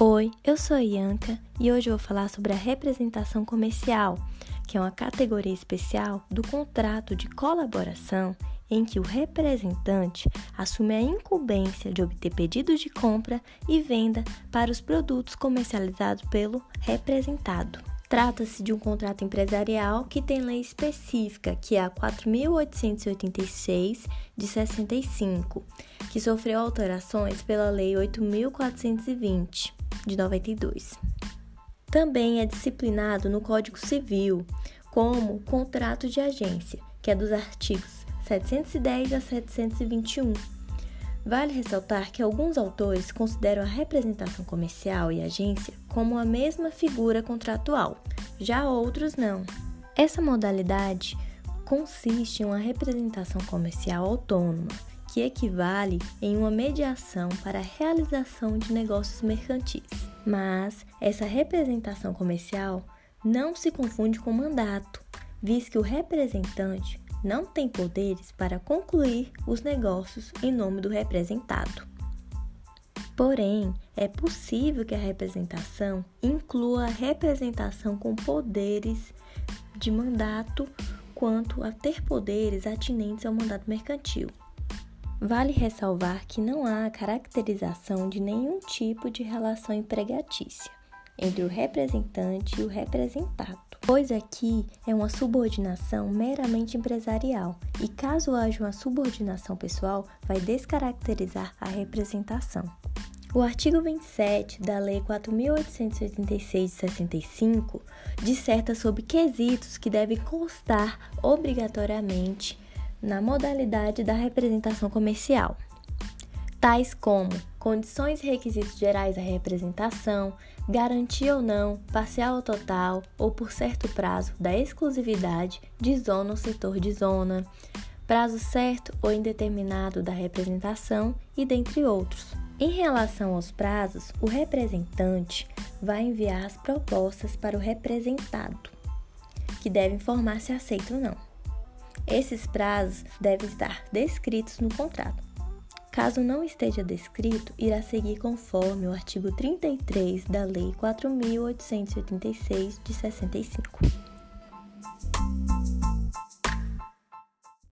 Oi, eu sou a Ianca e hoje vou falar sobre a representação comercial, que é uma categoria especial do contrato de colaboração em que o representante assume a incumbência de obter pedidos de compra e venda para os produtos comercializados pelo representado. Trata-se de um contrato empresarial que tem lei específica, que é a 4886 de 65, que sofreu alterações pela lei 8420 de 92. Também é disciplinado no Código Civil como contrato de agência, que é dos artigos 710 a 721. Vale ressaltar que alguns autores consideram a representação comercial e agência como a mesma figura contratual, já outros não. Essa modalidade consiste em uma representação comercial autônoma, que equivale em uma mediação para a realização de negócios mercantis. Mas essa representação comercial não se confunde com mandato, visto que o representante não tem poderes para concluir os negócios em nome do representado. Porém, é possível que a representação inclua a representação com poderes de mandato quanto a ter poderes atinentes ao mandato mercantil. Vale ressalvar que não há caracterização de nenhum tipo de relação empregatícia entre o representante e o representado, pois aqui é uma subordinação meramente empresarial. E, caso haja uma subordinação pessoal, vai descaracterizar a representação. O artigo 27 da Lei 4.886 de 65 disserta sobre quesitos que devem constar obrigatoriamente na modalidade da representação comercial, tais como condições e requisitos gerais da representação, garantia ou não, parcial ou total, ou por certo prazo da exclusividade de zona ou setor de zona, prazo certo ou indeterminado da representação e dentre outros. Em relação aos prazos, o representante vai enviar as propostas para o representado, que deve informar se aceita ou não. Esses prazos devem estar descritos no contrato. Caso não esteja descrito, irá seguir conforme o artigo 33 da Lei 4.886 de 65.